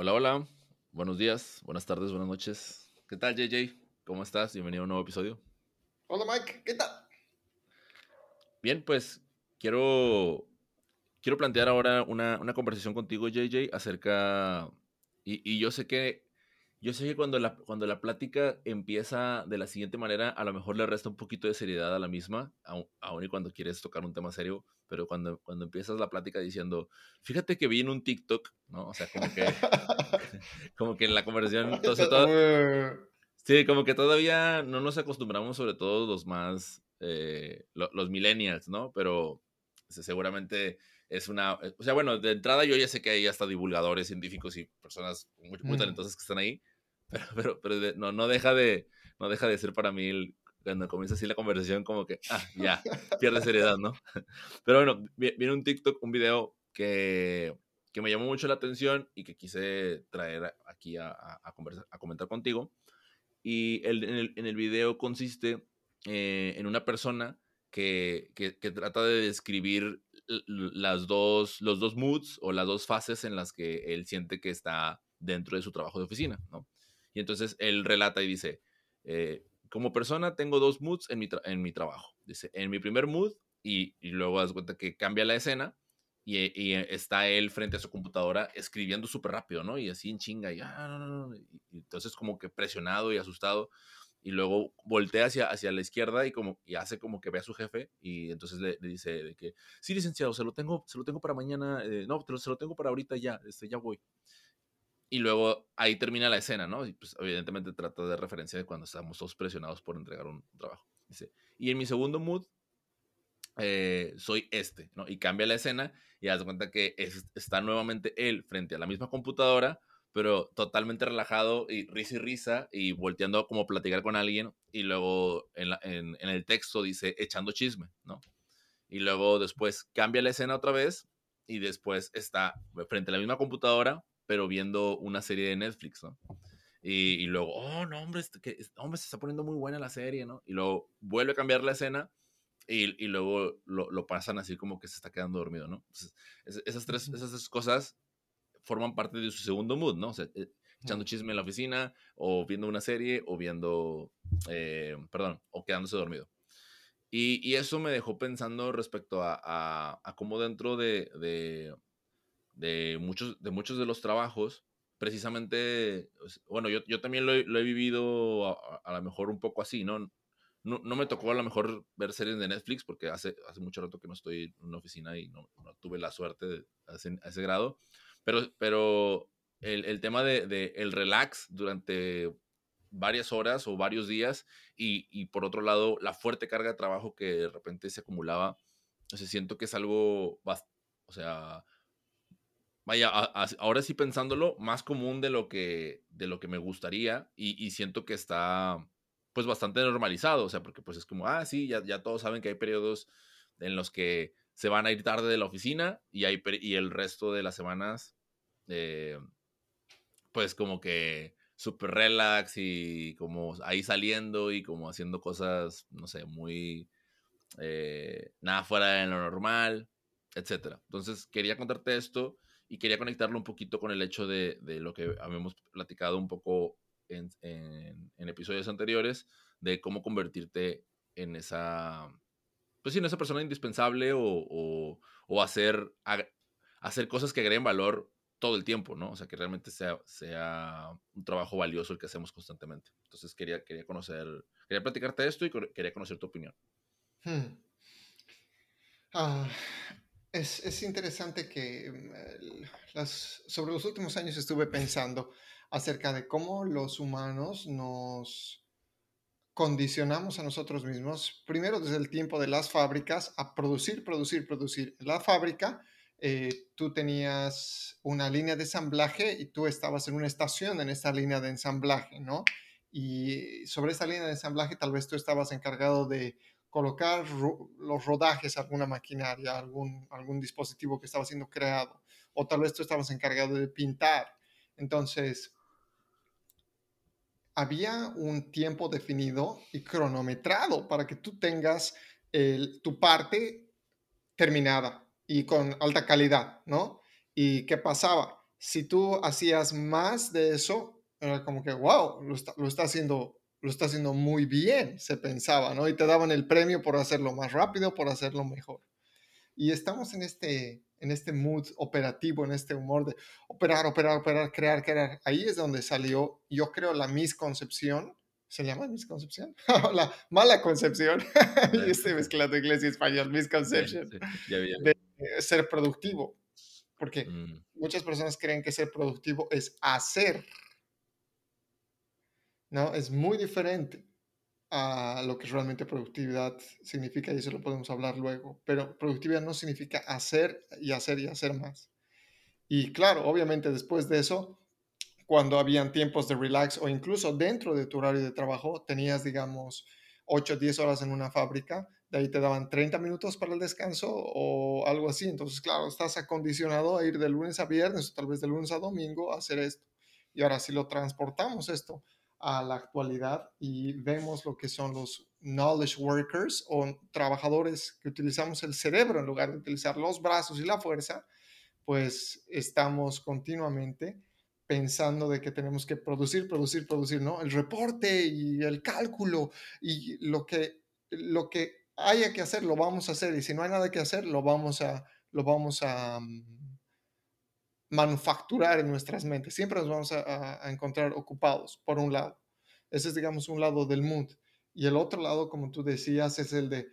Hola, hola. Buenos días, buenas tardes, buenas noches. ¿Qué tal, JJ? ¿Cómo estás? Bienvenido a un nuevo episodio. Hola, Mike. ¿Qué tal? Bien, pues quiero, quiero plantear ahora una, una conversación contigo, JJ, acerca... Y, y, yo sé que, yo sé que cuando, la, cuando la plática empieza de la siguiente manera, a lo mejor le resta un poquito de seriedad a la misma, aun, y cuando quieres tocar un tema serio, pero cuando, cuando empiezas la plática diciendo, fíjate que vi en un TikTok, ¿no? O sea, como que, como que en la conversación, entonces, todo, sí, como que todavía no nos acostumbramos, sobre todo los más, eh, los, los millennials, ¿no? Pero seguramente es una, eh, o sea, bueno, de entrada yo ya sé que hay hasta divulgadores científicos y personas muy, muy talentosas que están ahí, pero, pero, pero no, no, deja de, no deja de ser para mí el, cuando comienza así la conversación como que, ah, ya, pierde seriedad, ¿no? Pero bueno, viene un TikTok, un video que, que me llamó mucho la atención y que quise traer aquí a, a, conversar, a comentar contigo. Y el, en, el, en el video consiste eh, en una persona que, que, que, trata de describir las dos, los dos moods o las dos fases en las que él siente que está dentro de su trabajo de oficina, ¿no? Y entonces él relata y dice, eh, como persona tengo dos moods en mi, en mi trabajo. Dice, en mi primer mood, y, y luego das cuenta que cambia la escena, y, y, está él frente a su computadora escribiendo súper rápido, ¿no? Y así en chinga, y, ah, no, no, no. y entonces como que presionado y asustado y luego voltea hacia, hacia la izquierda y, como, y hace como que ve a su jefe y entonces le, le dice de que, sí, licenciado, se lo tengo, se lo tengo para mañana, eh, no, se lo tengo para ahorita ya, este, ya voy. Y luego ahí termina la escena, ¿no? Y pues evidentemente trata de referencia de cuando estamos todos presionados por entregar un trabajo. Y en mi segundo mood eh, soy este, ¿no? Y cambia la escena y haz cuenta que es, está nuevamente él frente a la misma computadora, pero totalmente relajado y risa y risa y volteando como platicar con alguien y luego en, en, el texto dice echando chisme, ¿no? Y luego después cambia la escena otra vez y después está frente a la misma computadora, pero viendo una serie de Netflix, ¿no? Y, y luego, oh, no, hombre, este, que, hombre, se está poniendo muy buena la serie, ¿no? Y luego vuelve a cambiar la escena y, y luego lo, lo, pasan así como que se está quedando dormido, ¿no? Entonces, esas, tres, esas tres cosas forman parte de su segundo mood, ¿no? O sea, eh, echando chisme en la oficina, o viendo una serie, o viendo, eh, perdón, o quedándose dormido. Y, y, eso me dejó pensando respecto a, a, a cómo dentro de, de, de, muchos, de muchos de los trabajos, precisamente, bueno, yo, yo también lo he, vivido a, a, lo mejor un poco así, ¿no? No, no, me tocó a lo mejor ver series de Netflix porque hace, hace mucho rato que no estoy en una oficina y no, tuve la suerte a, ese, grado, pero, pero el, tema de, el relax durante varias horas o varios días y, y, por otro lado la fuerte carga de trabajo que de repente se acumulaba, o sea, siento que es algo, o sea, vaya, a, a, ahora sí pensándolo, más común de lo que, de lo que me gustaría y, y, siento que está pues bastante normalizado, o sea, porque pues es como, ah, sí, ya, ya todos saben que hay periodos en los que se van a ir tarde de la oficina y, hay, y el resto de las semanas eh, pues como que súper relax y como ahí saliendo y como haciendo cosas, no sé, muy, eh, nada fuera de lo normal, etcétera. Entonces quería contarte esto y quería conectarlo un poquito con el hecho de, de lo que habíamos platicado un poco en, en, episodios anteriores, de cómo convertirte en esa, pues sí, en esa persona indispensable o, o, o hacer, hacer cosas que agreguen valor todo el tiempo, ¿no? O sea, que realmente sea, sea un trabajo valioso el que hacemos constantemente. Entonces quería, quería conocer, quería platicarte esto y quería conocer tu opinión. Hmm. Ah, es, es, interesante que mm, sobre los últimos años estuve pensando acerca de cómo los humanos nos condicionamos a nosotros mismos, primero desde el tiempo de las fábricas, a producir, producir, producir. La fábrica eh, tú tenías una línea de ensamblaje y tú estabas en una estación en esta línea de ensamblaje, ¿no? Y sobre esa línea de ensamblaje tal vez tú estabas encargado de colocar los rodajes alguna maquinaria, algún, algún dispositivo que estaba siendo creado, o tal vez tú estabas encargado de pintar. Entonces, había un tiempo definido y cronometrado para que tú tengas el, tu parte terminada y con alta calidad, ¿no? ¿Y qué pasaba? si tú hacías más de eso, era como que, wow, lo está, lo está haciendo lo está haciendo muy bien, se pensaba, ¿no? Y te daban el premio por hacerlo más rápido, por hacerlo mejor. Y estamos en este, en este mood operativo, en este humor de operar, operar, operar, crear, crear. Ahí es donde salió, yo creo, la misconcepción. ¿Se llama misconcepción? la mala concepción. yo estoy mezclando inglés y español, misconception. De ser productivo. Porque mm. muchas personas creen que ser productivo es hacer ¿no? Es muy diferente a lo que realmente productividad significa y eso lo podemos hablar luego, pero productividad no significa hacer y hacer y hacer más. Y claro, obviamente después de eso, cuando habían tiempos de relax o incluso dentro de tu horario de trabajo, tenías, digamos, 8 o 10 horas en una fábrica, de ahí te daban 30 minutos para el descanso o algo así. Entonces, claro, estás acondicionado a ir de lunes a viernes o tal vez de lunes a domingo a hacer esto. Y ahora si lo transportamos esto a la actualidad y vemos lo que son los knowledge workers o trabajadores que utilizamos el cerebro en lugar de utilizar los brazos y la fuerza, pues estamos continuamente pensando de que tenemos que producir, producir, producir, ¿no? El reporte y el cálculo y lo que, lo que haya que hacer, lo vamos a hacer. Y si no hay nada que hacer, lo vamos a, lo vamos a mm, manufacturar en nuestras mentes. Siempre nos vamos a, encontrar ocupados, por un lado. Ese es, digamos, un lado del mood. Y el otro lado, como tú decías, es el de,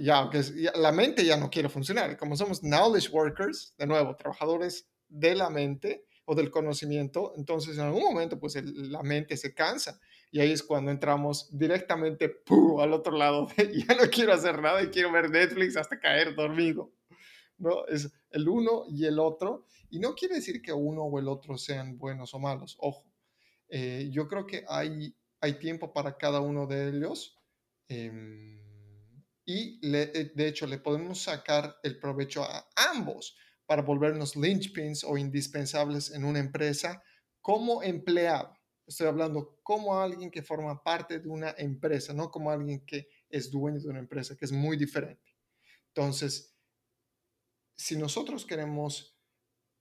ya, que la mente ya no quiere funcionar. Como somos knowledge workers, de nuevo, trabajadores de la mente o del conocimiento, entonces en algún momento, pues la mente se cansa. Y ahí es cuando entramos directamente al otro lado. ya no quiero hacer nada y quiero ver Netflix hasta caer dormido. ¿No? Es el uno y el otro. Y no quiere decir que uno o el otro sean buenos o malos, ojo. Eh, yo creo que hay, hay tiempo para cada uno de ellos. Em, y eh, de hecho le podemos sacar el provecho a ambos para volvernos linchpins o indispensables en una empresa como empleado. Estoy hablando como alguien que forma parte de una empresa, no como alguien que es dueño de una empresa, que es muy diferente. Entonces, si nosotros queremos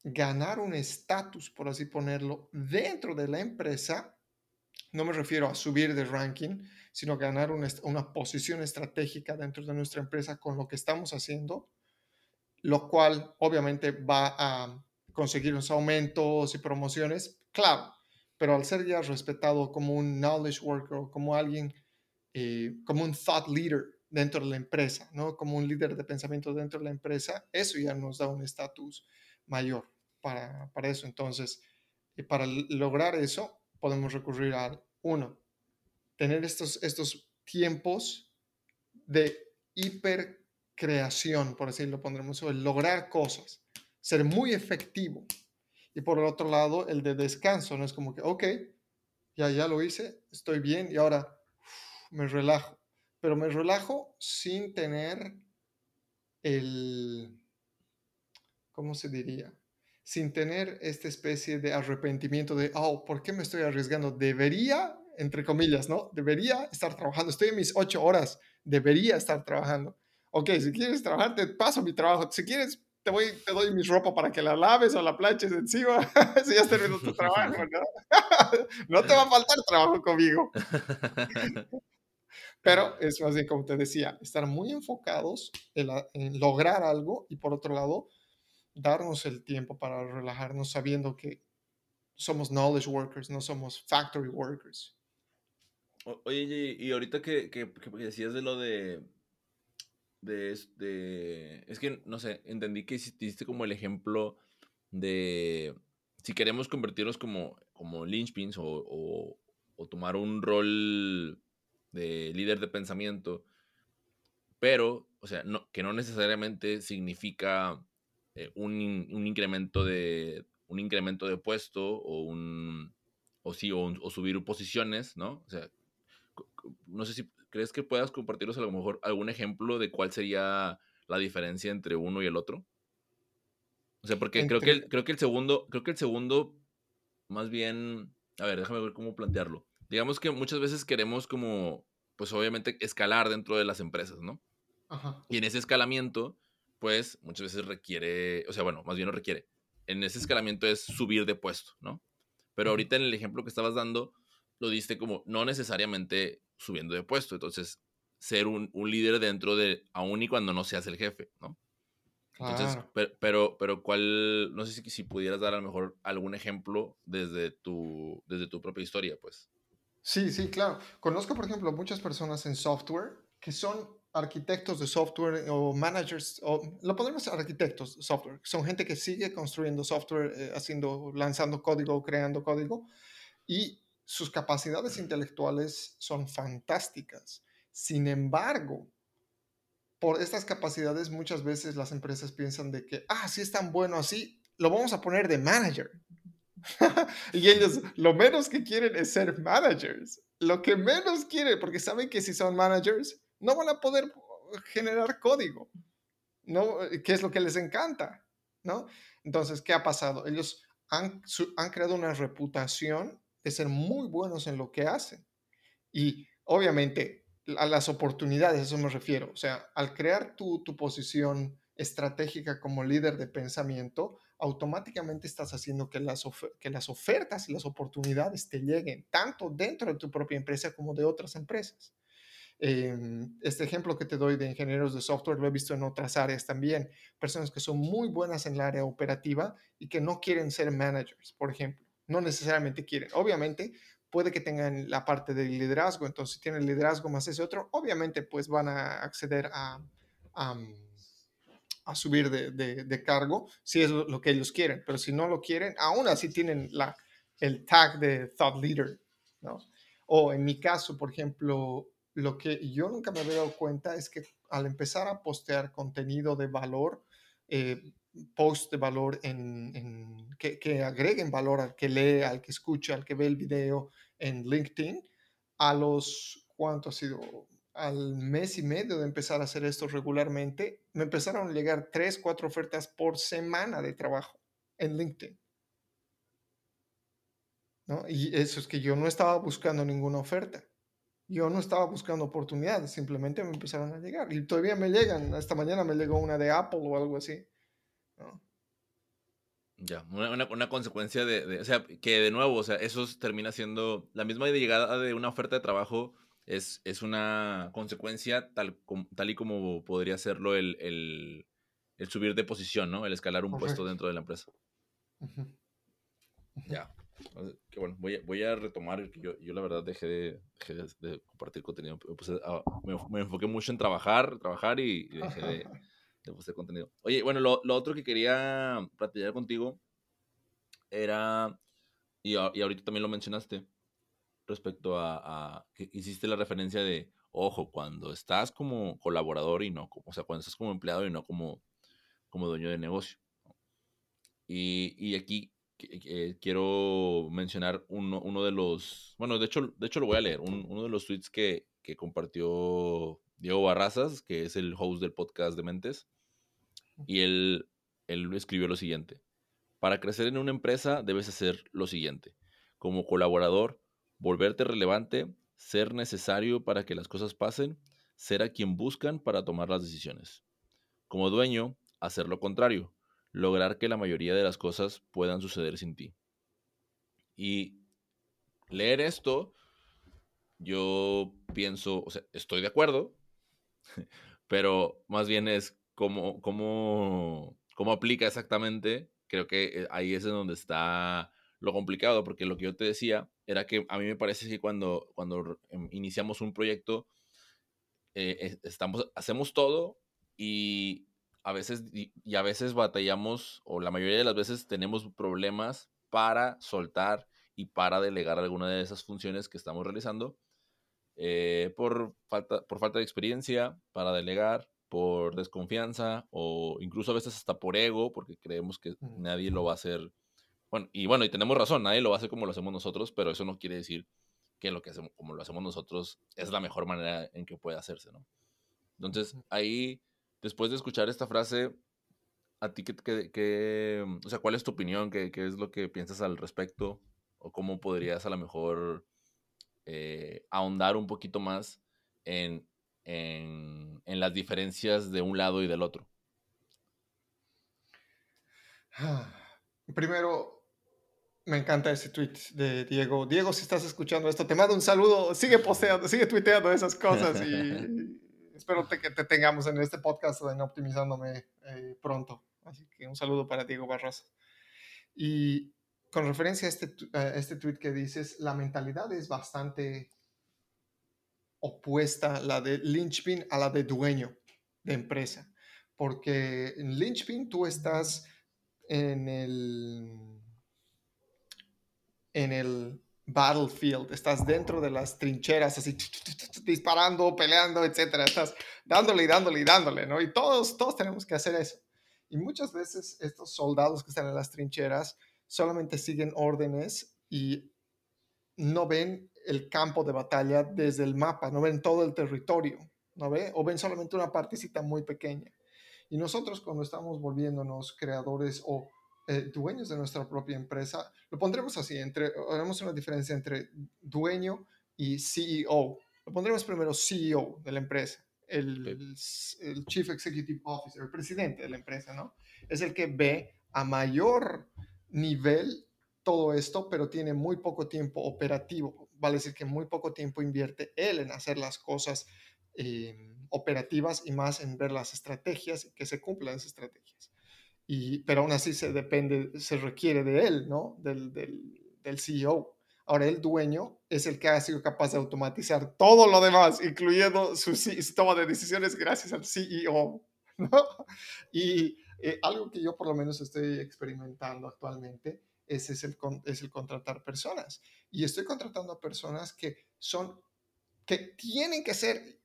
ganar un estatus, por así ponerlo, dentro de la empresa, no me refiero a subir de ranking, sino ganar una, posición estratégica dentro de nuestra empresa con lo que estamos haciendo, lo cual obviamente va a conseguir unos aumentos y promociones, claro, pero al ser ya respetado como un knowledge worker, como alguien, eh, como un thought leader dentro de la empresa, ¿no? Como un líder de pensamiento dentro de la empresa, eso ya nos da un estatus mayor para, para, eso. Entonces, y para lograr eso, podemos recurrir a, uno, tener estos, estos tiempos de hipercreación, por así lo pondremos, o el lograr cosas, ser muy efectivo. Y por el otro lado, el de descanso, no es como que, ok, ya, ya lo hice, estoy bien y ahora me relajo pero me relajo sin tener el, ¿cómo se diría? Sin tener esta especie de arrepentimiento de, oh, ¿por qué me estoy arriesgando? Debería, entre comillas, ¿no? Debería estar trabajando. Estoy en mis ocho horas, debería estar trabajando. Ok, si quieres trabajar, te paso mi trabajo. Si quieres, te, voy, te doy mi ropa para que la laves o la planches encima. si ya has terminado tu trabajo, ¿no? no te va a faltar trabajo conmigo. Pero es más bien, como te decía, estar muy enfocados en, lograr algo y por otro lado, darnos el tiempo para relajarnos sabiendo que somos knowledge workers, no somos factory workers. Oye, y ahorita que, que, decías de lo de, de, de, Es que, no sé, entendí que hiciste como el ejemplo de si queremos convertirnos como, como linchpins o, o, o tomar un rol de líder de pensamiento, pero, o sea, no, que no necesariamente significa eh, un, incremento de un incremento de puesto o un o sí o, subir posiciones, ¿no? O sea, no sé si crees que puedas compartirnos a lo mejor algún ejemplo de cuál sería la diferencia entre uno y el otro. O sea, porque creo que creo que el segundo creo que el segundo más bien, a ver, déjame ver cómo plantearlo digamos que muchas veces queremos como, pues obviamente escalar dentro de las empresas, ¿no? Ajá. Y en ese escalamiento, pues muchas veces requiere, o sea, bueno, más bien no requiere, en ese escalamiento es subir de puesto, ¿no? Pero ahorita en el ejemplo que estabas dando, lo diste como no necesariamente subiendo de puesto. Entonces, ser un, líder dentro de, aún y cuando no seas el jefe, ¿no? Entonces, pero, pero, ¿cuál, no sé si, si pudieras dar a lo mejor algún ejemplo desde tu, desde tu propia historia, pues? Sí, sí, claro. Conozco, por ejemplo, muchas personas en software que son arquitectos de software o managers, o lo podemos arquitectos de software, son gente que sigue construyendo software, eh, haciendo, lanzando código, creando código, y sus capacidades intelectuales son fantásticas. Sin embargo, por estas capacidades muchas veces las empresas piensan de que, ah, si es tan bueno así, lo vamos a poner de manager. y ellos lo menos que quieren es ser managers. Lo que menos quieren, porque saben que si son managers, no van a poder generar código, ¿no? Que es lo que les encanta, ¿no? Entonces, ¿qué ha pasado? Ellos han, han creado una reputación de ser muy buenos en lo que hacen. Y obviamente, a las oportunidades, eso me refiero. O sea, al crear tu, tu posición estratégica como líder de pensamiento, automáticamente estás haciendo que las, que las ofertas y las oportunidades te lleguen, tanto dentro de tu propia empresa como de otras empresas. Em, este ejemplo que te doy de ingenieros de software lo he visto en otras áreas también. Personas que son muy buenas en el área operativa y que no quieren ser managers, por ejemplo. No necesariamente quieren. Obviamente, puede que tengan la parte del liderazgo. Entonces, si tienen liderazgo más ese otro, obviamente, pues van a acceder a, a, subir de, de, cargo si es lo que ellos quieren. Pero si no lo quieren, aún así tienen la, el tag de thought leader, ¿no? O en mi caso, por ejemplo, lo que yo nunca me había dado cuenta es que al empezar a postear contenido de valor, eh, post de valor en, que, agreguen valor al que lee, al que escucha, al que ve el video en LinkedIn, a los, ¿cuánto ha sido? Al mes y medio de empezar a hacer esto regularmente, me empezaron a llegar tres, cuatro ofertas por semana de trabajo en LinkedIn. ¿No? Y eso es que yo no estaba buscando ninguna oferta yo no estaba buscando oportunidades, simplemente me empezaron a llegar. Y todavía me llegan. Esta mañana me llegó una de Apple o algo así. Ya, una, consecuencia de, o sea, que de nuevo, o sea, eso termina siendo, la misma llegada de una oferta de trabajo es, es una consecuencia tal, tal y como podría serlo el, el, subir de posición, ¿no? El escalar un puesto dentro de la empresa. Ya. Que bueno, voy a, voy a retomar, yo, yo la verdad dejé de, de, compartir contenido, me, enfoqué mucho en trabajar, trabajar y, dejé de, de postear contenido. Oye, bueno, lo, lo, otro que quería platicar contigo era, y, y ahorita también lo mencionaste, respecto a, a, que hiciste la referencia de, ojo, cuando estás como colaborador y no, como, o sea, cuando estás como empleado y no como, como dueño de negocio. Y, y aquí eh, quiero mencionar uno, uno, de los, bueno, de hecho, de hecho lo voy a leer, uno de los tweets que, que, compartió Diego Barrazas, que es el host del podcast de Mentes, y él, él escribió lo siguiente, para crecer en una empresa debes hacer lo siguiente, como colaborador, volverte relevante, ser necesario para que las cosas pasen, ser a quien buscan para tomar las decisiones. Como dueño, hacer lo contrario, lograr que la mayoría de las cosas puedan suceder sin ti. Y leer esto, yo pienso, o sea, estoy de acuerdo, pero más bien es cómo, cómo, cómo aplica exactamente. Creo que eh, ahí es en donde está lo complicado, porque lo que yo te decía era que a mí me parece que cuando, cuando em, iniciamos un proyecto, eh, estamos, hacemos todo y a veces, y, a veces batallamos, o la mayoría de las veces tenemos problemas para soltar y para delegar alguna de esas funciones que estamos realizando eh, por, falta, por falta de experiencia, para delegar, por desconfianza o incluso a veces hasta por ego, porque creemos que nadie lo va a hacer. Bueno, y bueno, y tenemos razón, nadie lo va a hacer como lo hacemos nosotros, pero eso no quiere decir que lo que hacemos, como lo hacemos nosotros es la mejor manera en que puede hacerse, ¿no? Entonces, ahí después de escuchar esta frase, ¿a ti qué, mm, o sea, cuál es tu opinión? ¿Qué, es lo que piensas al respecto? ¿O cómo podrías a lo mejor eh, ahondar un poquito más en, las diferencias de un lado y del otro? primero, me encanta ese tweet de Diego. Diego, si estás escuchando esto, te mando un saludo. Sigue posteando, sigue tuiteando esas cosas y espero que te tengamos en este podcast Optimizándome eh, pronto. Así que un saludo para Diego Barroso. Y con referencia a este, a este tweet que dices, la mentalidad es bastante opuesta, la de linchpin a la de dueño de empresa. Porque en linchpin tú estás en el, en el battlefield, estás dentro de las trincheras, así disparando, peleando, etcétera, estás dándole y dándole y dándole, ¿no? Y todos, todos tenemos que hacer eso. Y muchas veces estos soldados que están en las trincheras solamente siguen órdenes y no ven el campo de batalla desde el mapa, no ven todo el territorio, ¿no ve? O ven solamente una partecita muy pequeña. Y nosotros cuando estamos volviéndonos creadores o eh, dueños de nuestra propia empresa, lo pondremos así, entre, haremos una diferencia entre dueño y CEO. Lo pondremos primero CEO de la empresa, el, el Chief Executive Officer, el presidente de la empresa, ¿no? Es el que ve a mayor nivel todo esto, pero tiene muy poco tiempo operativo. Vale decir que muy poco tiempo invierte él en hacer las cosas eh, operativas y más en ver las estrategias y que se cumplan esas estrategias. Y, pero aún así se depende, se requiere de él, ¿no? Del, del, del CEO. Ahora el dueño es el que ha sido capaz de automatizar todo lo demás, incluyendo su, su toma de decisiones gracias al CEO, ¿no? Y eh, algo que yo por lo menos estoy experimentando actualmente ese es el, es el contratar personas. Y estoy contratando a personas que son, que tienen que ser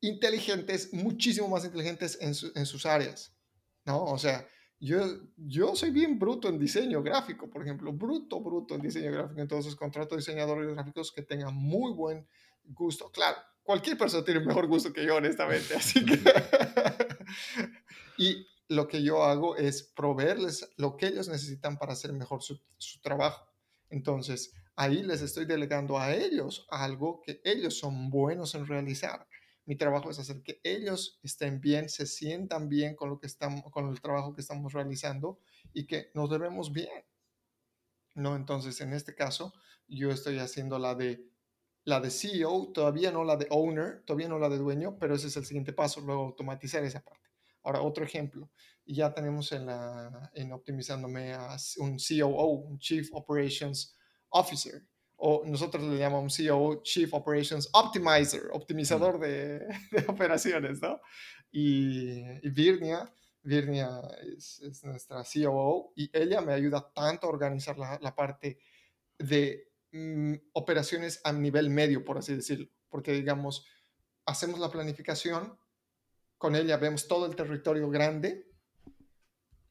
inteligentes, muchísimo más inteligentes en, en sus áreas, ¿no? O sea, yo, yo soy bien bruto en diseño gráfico, por ejemplo, bruto, bruto en diseño gráfico, entonces contrato diseñadores gráficos que tengan muy buen gusto. Claro, cualquier persona tiene mejor gusto que yo, honestamente, así que... y lo que yo hago es proveerles lo que ellos necesitan para hacer mejor su, trabajo. Entonces, ahí les estoy delegando a ellos algo que ellos son buenos en realizar. Mi trabajo es hacer que ellos estén bien, se sientan bien con lo que estamos, con el trabajo que estamos realizando y que nos debemos bien. ¿No? Entonces, en este caso, yo estoy haciendo la de la de CEO, todavía no la de owner, todavía no la de dueño, pero ese es el siguiente paso, luego automatizar esa parte. Ahora, otro ejemplo, ya tenemos en, en Optimizándome a un COO, un Chief Operations Officer, o nosotros le llamamos COO, Chief Operations Optimizer, optimizador de, de operaciones, ¿no? Y, y Virnia, Virnia es, es, nuestra COO y ella me ayuda tanto a organizar la, la parte de mm, operaciones a nivel medio, por así decirlo, porque digamos, hacemos la planificación, con ella vemos todo el territorio grande.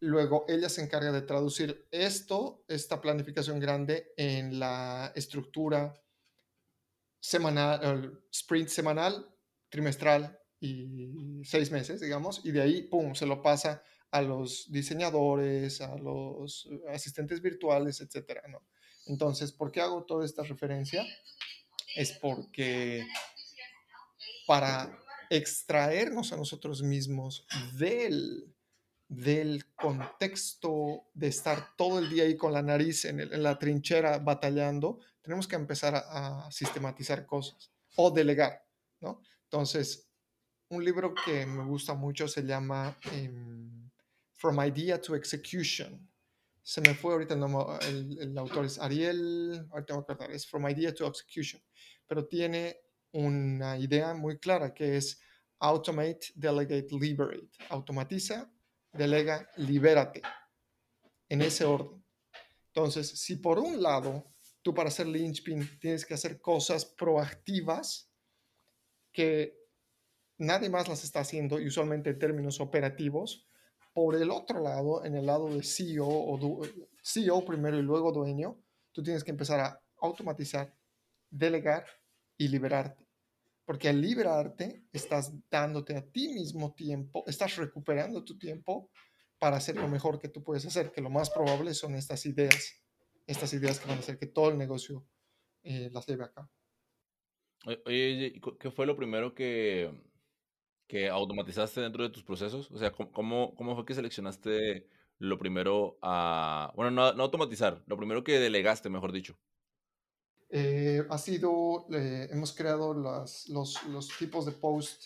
Luego ella se encarga de traducir esto, esta planificación grande, en la estructura semanal, sprint semanal, trimestral y seis meses, digamos, y de ahí, ¡pum!, se lo pasa a los diseñadores, a los asistentes virtuales, etcétera, ¿no? Entonces, ¿por qué hago toda esta referencia? Es porque para extraernos a nosotros mismos del, del contexto de estar todo el día ahí con la nariz en, la trinchera batallando, tenemos que empezar a, sistematizar cosas o delegar, ¿no? Entonces, un libro que me gusta mucho se llama em, From Idea to Execution. Se me fue ahorita el, el, autor es Ariel, ahorita voy a acordar, es From Idea to Execution, pero tiene una idea muy clara que es automate, delegate, liberate. Automatiza, delega, libérate. En ese orden. Entonces, si por un lado tú para hacer linchpin tienes que hacer cosas proactivas que nadie más las está haciendo y usualmente en términos operativos, por el otro lado, en el lado de CEO o CEO primero y luego dueño, tú tienes que empezar a automatizar, delegar y liberarte. Porque al liberarte, estás dándote a ti mismo tiempo, estás recuperando tu tiempo para hacer lo mejor que tú puedes hacer, que lo más probable son estas ideas, estas ideas que van a hacer que todo el negocio eh, las lleve a cabo. Oye, ¿qué fue lo primero que, que automatizaste dentro de tus procesos? O sea, ¿cómo, cómo fue que seleccionaste lo primero a, bueno, no, no automatizar, lo primero que delegaste, mejor dicho? Eh, ha sido, eh, hemos creado los, los, tipos de post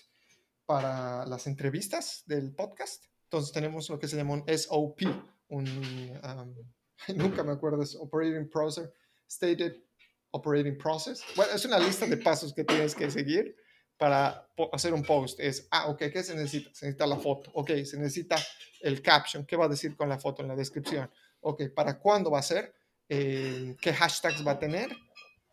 para las entrevistas del podcast. Entonces tenemos lo que se llama un SOP, un, nunca me acuerdo, es Operating Process, Stated Operating Process. Bueno, es una lista de pasos que tienes que seguir para hacer un post. Es, ah, ok, ¿qué se necesita? Se necesita la foto. Ok, se necesita el caption. ¿Qué va a decir con la foto en la descripción? Ok, ¿para cuándo va a ser? Eh, ¿Qué hashtags va a tener?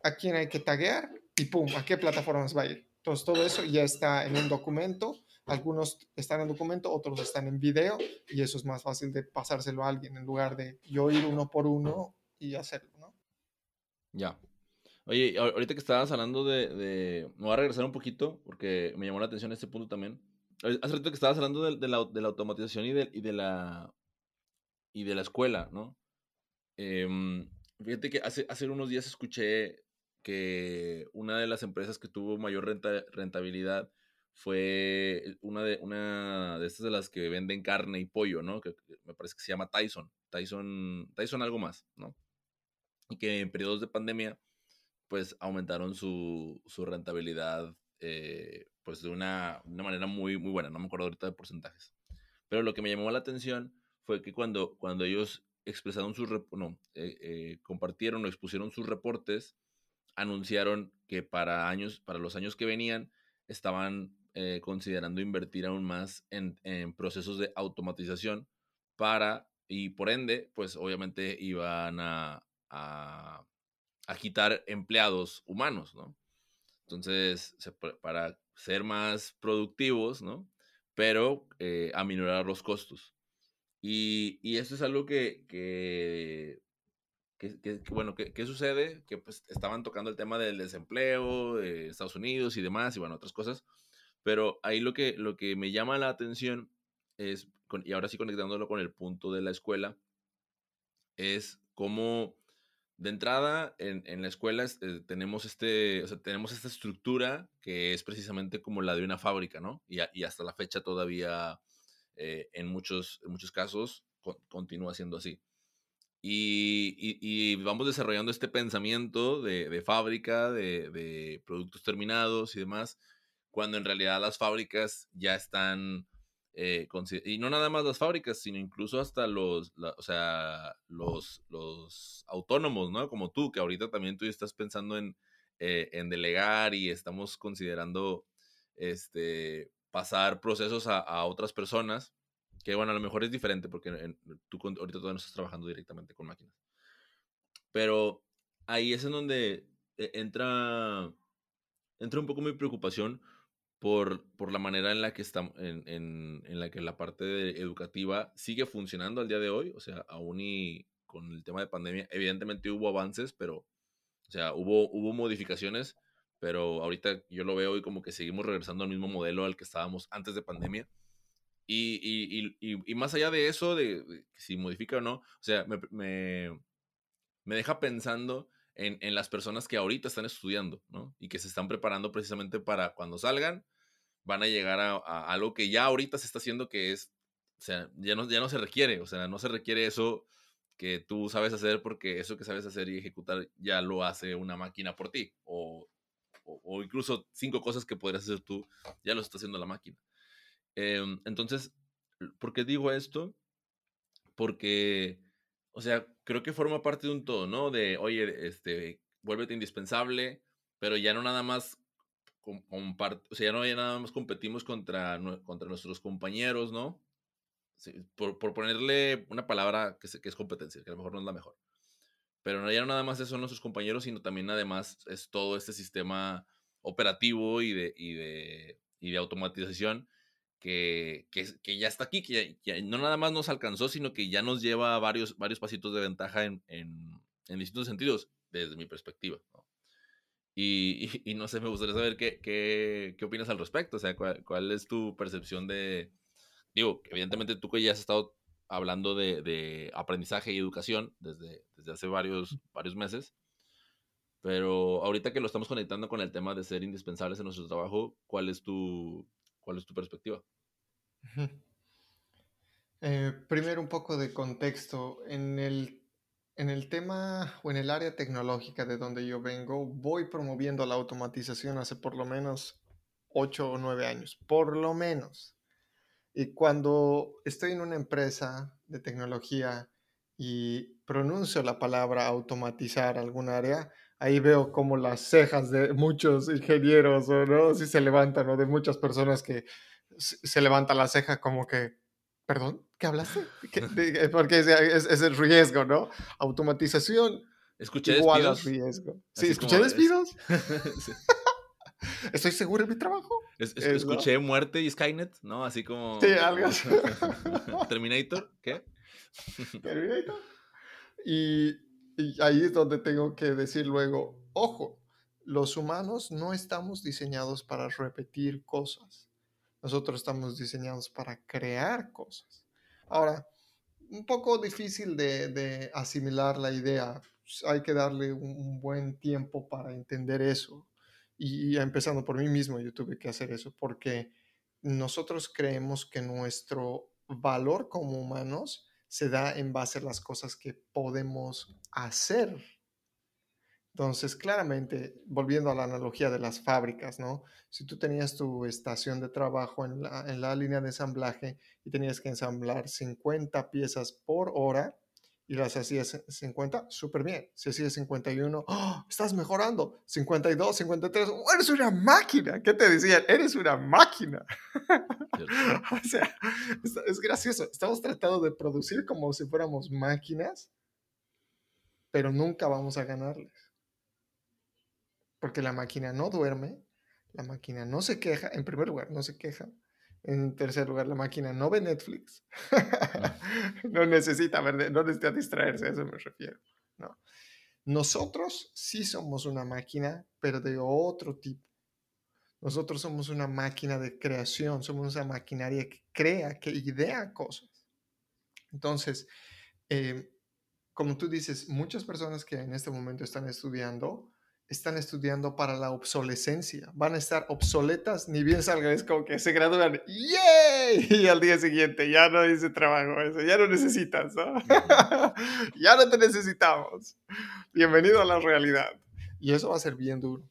A quién hay que taguear y pum, a qué plataformas va a ir. Entonces todo eso ya está en un documento. Algunos están en documento, otros están en video y eso es más fácil de pasárselo a alguien en lugar de yo ir uno por uno y hacerlo, ¿no? Ya. Oye, ahorita que estabas hablando de, Me voy a regresar un poquito porque me llamó la atención este punto también. Hace rato que estabas hablando de, la, de la, automatización y de, y de, la... Y de la escuela, ¿no? Em, fíjate que hace, hace unos días escuché que una de las empresas que tuvo mayor rentabilidad fue una de, una de estas de las que venden carne y pollo, ¿no? Que, me parece que se llama Tyson. Tyson, Tyson algo más, ¿no? Y que en periodos de pandemia, pues aumentaron su, su rentabilidad, eh, pues de una, una, manera muy, muy buena. No me acuerdo ahorita de porcentajes. Pero lo que me llamó la atención fue que cuando, cuando ellos expresaron sus, no, eh, eh, compartieron o expusieron sus reportes, anunciaron que para, años, para los años que venían estaban eh, considerando invertir aún más en, procesos de automatización para, y por ende, pues obviamente iban a, a, quitar empleados humanos, ¿no? Entonces, para ser más productivos, ¿no? Pero eh, aminorar los costos. Y, y, esto es algo que, que ¿Qué, bueno, ¿qué, sucede? Que pues estaban tocando el tema del desempleo, de Estados Unidos y demás, y bueno, otras cosas. Pero ahí lo que, lo que me llama la atención es, y ahora sí conectándolo con el punto de la escuela, es cómo de entrada en, en la escuela eh, tenemos, este, tenemos esta estructura que es precisamente como la de una fábrica, ¿no? Y, y hasta la fecha todavía eh, en, muchos, en muchos casos continúa siendo así. Y, vamos desarrollando este pensamiento de, fábrica, de, productos terminados y demás, cuando en realidad las fábricas ya están, eh, y no nada más las fábricas, sino incluso hasta los, o sea, los, los autónomos, ¿no? Como tú, que ahorita también tú estás pensando en, eh, en delegar y estamos considerando este, pasar procesos a, a otras personas que bueno, a lo mejor es diferente porque tú ahorita todavía no estás trabajando directamente con máquinas. Pero ahí es en donde e, entra, entra un poco mi preocupación por, por la manera en la que está, en, en, en, la que la parte educativa sigue funcionando al día de hoy. O sea, aún y con el tema de pandemia, evidentemente hubo avances, pero, o sea, hubo, hubo modificaciones, pero ahorita yo lo veo y como que seguimos regresando al mismo modelo al que estábamos antes de pandemia y, y, y, y, más allá de eso, de, si modifica o no, o sea, me, me, me deja pensando en, en, las personas que ahorita están estudiando, ¿no? Y que se están preparando precisamente para cuando salgan, van a llegar a, a, algo que ya ahorita se está haciendo, que es, o sea, ya no, ya no se requiere, o sea, no se requiere eso que tú sabes hacer porque eso que sabes hacer y ejecutar ya lo hace una máquina por ti, o, o, o incluso cinco cosas que podrías hacer tú, ya lo está haciendo la máquina. Em, entonces, ¿por qué digo esto? Porque, o sea, creo que forma parte de un todo, ¿no? De, oye, este, vuélvete indispensable, pero ya no nada más o sea, ya no ya nada más competimos contra, contra nuestros compañeros, ¿no? por, por, ponerle una palabra que, que es competencia, que a lo mejor no es la mejor. Pero no ya no nada más son nuestros compañeros, sino también además es todo este sistema operativo y de, y de, y de automatización que, que, ya está aquí, que, no nada más nos alcanzó, sino que ya nos lleva varios, varios pasitos de ventaja en, en, en distintos sentidos, desde mi perspectiva. Y, y, no sé, me gustaría saber qué, qué, qué opinas al respecto, o sea, cuál, cuál, es tu percepción de, digo, evidentemente tú que ya has estado hablando de, de aprendizaje y educación desde, desde hace varios, varios meses, pero ahorita que lo estamos conectando con el tema de ser indispensables en nuestro trabajo, ¿cuál es tu, cuál es tu perspectiva? Eh, primero un poco de contexto. En el, en el tema o en el área tecnológica de donde yo vengo, voy promoviendo la automatización hace por lo menos ocho o nueve años, por lo menos. Y cuando estoy en una empresa de tecnología y pronuncio la palabra automatizar algún área, ahí veo como las cejas de muchos ingenieros, o no, si se levantan, o de muchas personas que se levanta la ceja como que, perdón, ¿qué hablaste? Porque es, el riesgo, ¿no? Automatización escuché igual despidos. riesgo. Sí, escuché despidos. ¿Estoy seguro en mi trabajo? escuché muerte y Skynet, ¿no? Así como... Sí, algo. Terminator, ¿qué? Terminator. Y, y ahí es donde tengo que decir luego, ojo, los humanos no estamos diseñados para repetir cosas. Nosotros estamos diseñados para crear cosas. Ahora, un poco difícil de, asimilar la idea. Pues, hay que darle un, buen tiempo para entender eso. Y, empezando por mí mismo, yo tuve que hacer eso porque nosotros creemos que nuestro valor como humanos se da en base a las cosas que podemos hacer. Entonces, claramente, volviendo a la analogía de las fábricas, ¿no? Si tú tenías tu estación de trabajo en la, en la línea de ensamblaje y tenías que ensamblar 50 piezas por hora, y las hacías 50, súper bien. Si hacías 51, ¡oh! estás mejorando. 52, 53, eres una máquina. ¿Qué te decían? Eres una máquina. o sea, es, gracioso. Estamos tratando de producir como si fuéramos máquinas, pero nunca vamos a ganarles. Porque la máquina no duerme, la máquina no se queja, en primer lugar, no se queja. En tercer lugar, la máquina no ve Netflix. no necesita ver, no necesita distraerse, a eso me refiero. No. Nosotros sí somos una máquina, pero de otro tipo. Nosotros somos una máquina de creación, somos una maquinaria que crea, que idea cosas. Entonces, eh, como tú dices, muchas personas que en este momento están estudiando están estudiando para la obsolescencia. Van a estar obsoletas, ni bien salgan, es como que se gradúan, ¡yay! Y al día siguiente ya no dice trabajo, eso, ya no necesitas, ¿no? ya no te necesitamos. Bienvenido a la realidad. Y eso va a ser bien duro,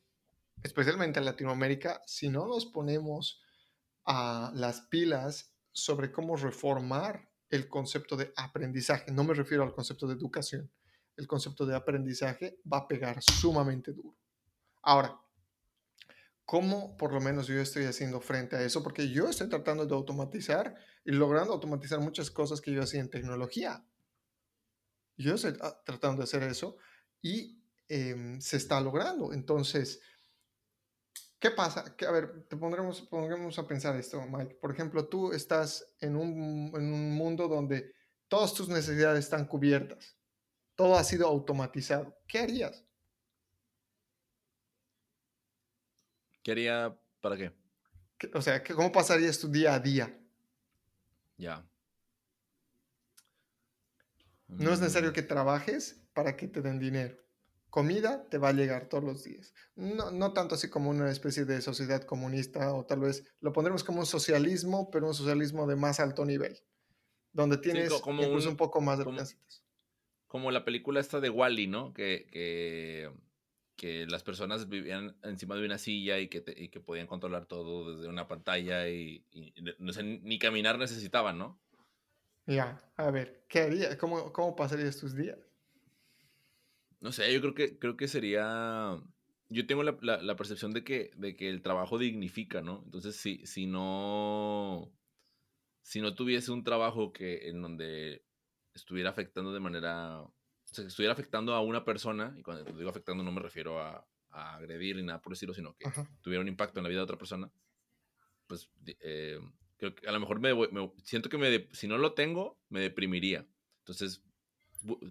especialmente en Latinoamérica, si no nos ponemos a las pilas sobre cómo reformar el concepto de aprendizaje. No me refiero al concepto de educación el concepto de aprendizaje va a pegar sumamente duro. Ahora, ¿cómo por lo menos yo estoy haciendo frente a eso? Porque yo estoy tratando de automatizar y logrando automatizar muchas cosas que yo hacía en tecnología. Yo estoy tratando de hacer eso y em, se está logrando. Entonces, ¿qué pasa? Que, a ver, te pondremos, pondremos a pensar esto, Mike. Por ejemplo, tú estás en un, en un mundo donde todas tus necesidades están cubiertas todo ha sido automatizado. ¿Qué harías? ¿Qué haría para qué? O sea, ¿cómo pasarías tu día a día? Ya. No es necesario mm. que trabajes para que te den dinero. Comida te va a llegar todos los días. No, no tanto así como una especie de sociedad comunista o tal vez lo pondremos como un socialismo, pero un socialismo de más alto nivel, donde tienes incluso un, poco más de como, como la película esta de Wally, ¿no? Que, que, las personas vivían encima de una silla y que, y que podían controlar todo desde una pantalla y, no sé, ni caminar necesitaban, ¿no? Ya, a ver, ¿qué haría? ¿Cómo, ¿Cómo pasarías tus días? No sé, yo creo que, creo que sería... Yo tengo la, la, percepción de que, de que el trabajo dignifica, ¿no? Entonces, si, si no... Si no tuviese un trabajo que, en donde estuviera afectando de manera, o sea, que estuviera afectando a una persona, y cuando digo afectando no me refiero a, agredir ni nada por decirlo, sino que tuviera un impacto en la vida de otra persona, pues eh, creo que a lo mejor me, siento que me, si no lo tengo, me deprimiría. Entonces,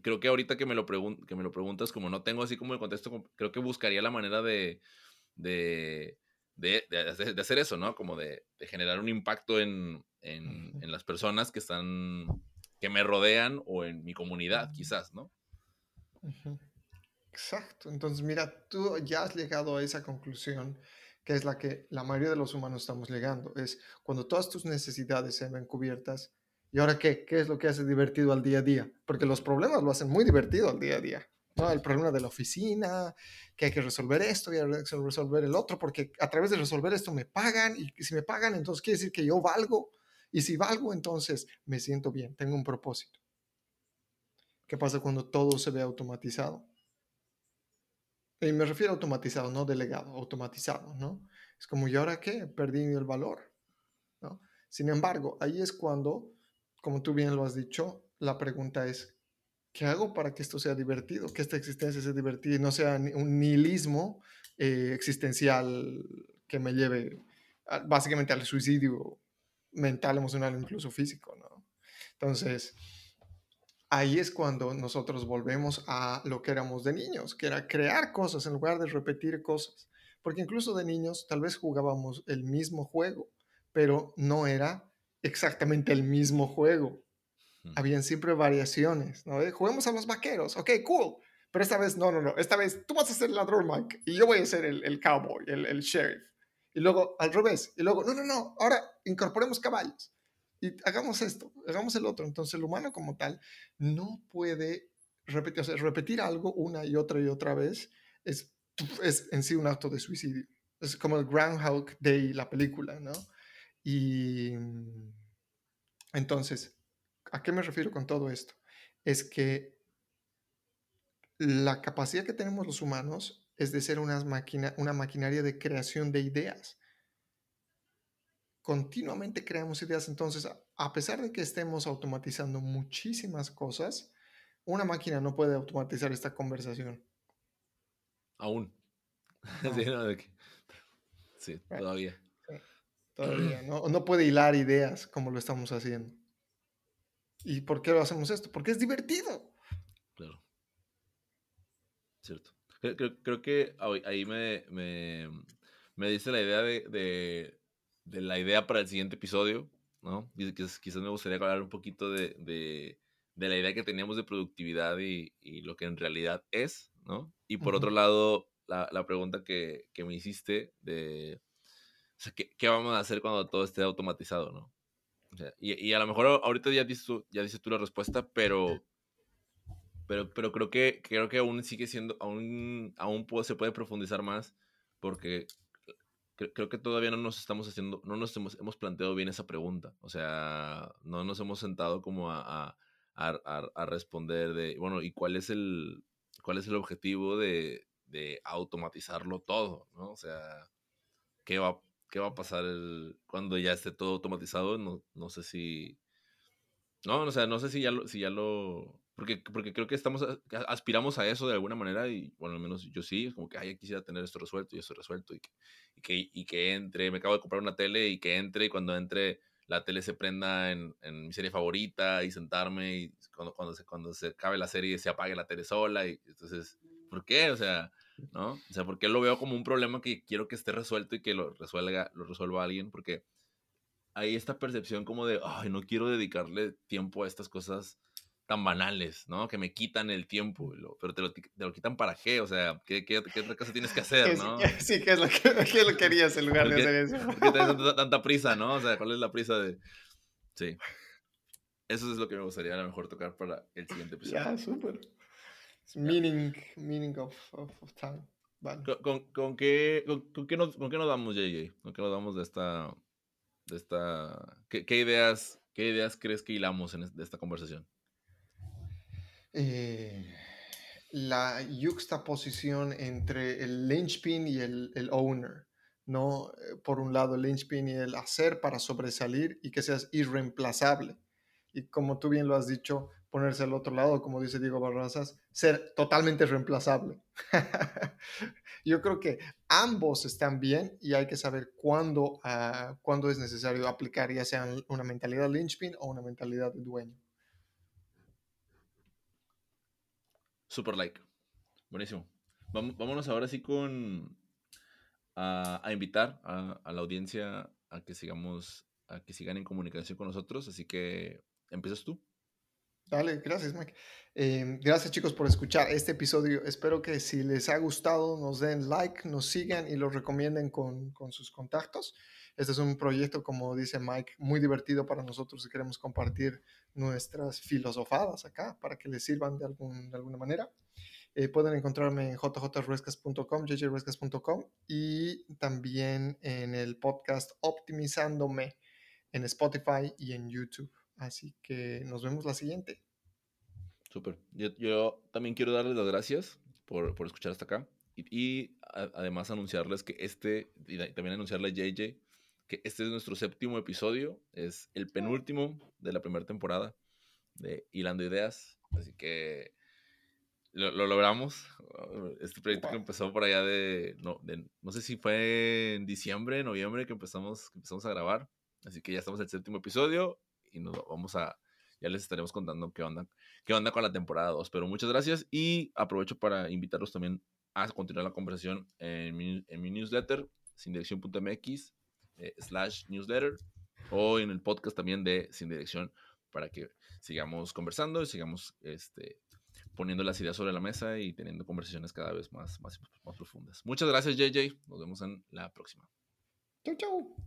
creo que ahorita que me, lo que me lo preguntas, como no tengo así como el contexto, creo que buscaría la manera de, de, de, de hacer eso, ¿no? Como de, generar un impacto en, en, en, las personas que están que me rodean o en mi comunidad, quizás, ¿no? Exacto. Entonces, mira, tú ya has llegado a esa conclusión que es la que la mayoría de los humanos estamos llegando. Es cuando todas tus necesidades se ven cubiertas, ¿Y ahora qué? ¿Qué es lo que hace divertido al día a día? Porque los problemas lo hacen muy divertido al día a día. ¿no? El problema de la oficina, que hay que resolver esto y hay que resolver el otro, porque a través de resolver esto me pagan y si me pagan, entonces quiere decir que yo valgo. Y si valgo, entonces me siento bien, tengo un propósito. ¿Qué pasa cuando todo se ve automatizado? Y me refiero a automatizado, no delegado, automatizado, ¿no? Es como, ¿y ahora qué? Perdí el valor. Sin embargo, ahí es cuando como tú bien lo has dicho, la pregunta es, ¿qué hago para que esto sea divertido? Que esta existencia sea divertida y no sea un nihilismo eh, existencial que me lleve básicamente al suicidio mental, emocional, incluso físico, ¿no? Entonces, ahí es cuando nosotros volvemos a lo que éramos de niños, que era crear cosas en lugar de repetir cosas. Porque incluso de niños tal vez jugábamos el mismo juego, pero no era exactamente el mismo juego. Habían siempre variaciones, ¿no? juguemos a los vaqueros, ok, cool. Pero esta vez, no, no, no. Esta vez tú vas a ser el ladrón, Mike, y yo voy a ser el, el cowboy, el, el, sheriff. Y luego al revés. Y luego, no, no, no. Ahora incorporemos caballos. Y hagamos esto, hagamos el otro. Entonces el humano como tal no puede repetir, o sea, repetir algo una y otra y otra vez es, es en sí un acto de suicidio. Es como el Groundhog Day, la película, ¿no? Y mm, entonces, ¿a qué me refiero con todo esto? Es que la capacidad que tenemos los humanos es de ser una, máquina, una maquinaria de creación de ideas. Continuamente creamos ideas, entonces, a pesar de que estemos automatizando muchísimas cosas, una máquina no puede automatizar esta conversación. Aún. sí, todavía todavía, ¿no? No puede hilar ideas como lo estamos haciendo. ¿Y por qué lo hacemos esto? Porque es divertido. Claro. Cierto. Creo, que ahí me, me, dice la idea de, de, la idea para el siguiente episodio, ¿no? Que quizás me gustaría hablar un poquito de, de, la idea que teníamos de productividad y, y, lo que en realidad es, ¿no? Y por otro lado, la, la pregunta que, que me hiciste de o sea, ¿qué, vamos a hacer cuando todo esté automatizado, no? y, a lo mejor ahorita ya dices, ya dices tú la respuesta, pero, pero, pero creo, que, creo que aún sigue siendo, aún, aún se puede profundizar más, porque creo que todavía no nos estamos haciendo, no nos hemos, hemos, planteado bien esa pregunta. O sea, no nos hemos sentado como a, a, a, responder de, bueno, ¿y cuál es el, cuál es el objetivo de, de automatizarlo todo? ¿no? O sea, ¿qué va, qué va a pasar cuando ya esté todo automatizado. No, no sé si. No, o sea, no sé si ya lo. Si ya lo porque, porque creo que estamos aspiramos a eso de alguna manera y, bueno, al menos yo sí, como que, ay, quisiera tener esto resuelto y esto resuelto y que, y que, entre, me acabo de comprar una tele y que entre y cuando entre la tele se prenda en, en mi serie favorita y sentarme y cuando, cuando, se, cuando se acabe la serie se apague la tele sola y entonces, ¿por qué? O sea, ¿no? O sea, porque lo veo como un problema que quiero que esté resuelto y que lo resuelva, lo resuelva alguien, porque hay esta percepción como de, ay, no quiero dedicarle tiempo a estas cosas tan banales, ¿no? Que me quitan el tiempo, pero te lo, te lo, quitan para qué, o sea, ¿qué, qué, qué otra cosa tienes que hacer, no? Sí, ¿qué es lo que, lo querías en lugar de hacer eso? ¿Por qué tienes tanta, prisa, no? O sea, ¿cuál es la prisa de...? Sí. Eso es lo que me gustaría a lo mejor tocar para el siguiente episodio. Ya, súper meaning, meaning of, of, time. ¿Con, con, qué, con, qué nos, ¿Con qué nos damos, JJ? ¿Con qué nos damos de esta... De esta ¿qué, qué ideas, ¿Qué ideas crees que hilamos en de esta conversación? Eh, la juxtaposición entre el linchpin y el, el, owner. ¿no? Eh, por un lado, el linchpin y el hacer para sobresalir y que seas irreemplazable. Y como tú bien lo has dicho, ponerse al otro lado, como dice Diego Barrazas, ser totalmente reemplazable. Yo creo que ambos están bien y hay que saber cuándo, uh, cuándo es necesario aplicar ya sea una mentalidad linchpin o una mentalidad de dueño. Super like. Buenísimo. Vámonos ahora sí con a, a invitar a, a, la audiencia a que sigamos, a que sigan en comunicación con nosotros. Así que empiezas tú. Dale, gracias, Mike. Em, gracias, chicos, por escuchar este episodio. Espero que si les ha gustado, nos den like, nos sigan y lo recomienden con, con sus contactos. Este es un proyecto, como dice Mike, muy divertido para nosotros y queremos compartir nuestras filosofadas acá para que les sirvan de, algún, de alguna manera. Eh, pueden encontrarme en jjrescas.com, jjrescas.com y también en el podcast Optimizándome en Spotify y en YouTube. Así que nos vemos la siguiente. Súper. Yo, también quiero darles las gracias por, por escuchar hasta acá. Y, además anunciarles que este, y también anunciarle a JJ, que este es nuestro séptimo episodio, es el penúltimo de la primera temporada de Hilando Ideas. Así que lo, logramos. Este proyecto que empezó por allá de no, de, no sé si fue en diciembre, noviembre que empezamos, que empezamos a grabar. Así que ya estamos en el séptimo episodio y nos vamos a, ya les estaremos contando qué onda, qué onda con la temporada 2. Pero muchas gracias y aprovecho para invitarlos también a continuar la conversación en mi, en mi newsletter, sindirección.mx, eh, slash newsletter, o en el podcast también de Sin Dirección, para que sigamos conversando y sigamos este, poniendo las ideas sobre la mesa y teniendo conversaciones cada vez más, más, más profundas. Muchas gracias, JJ. Nos vemos en la próxima. Chau, chau.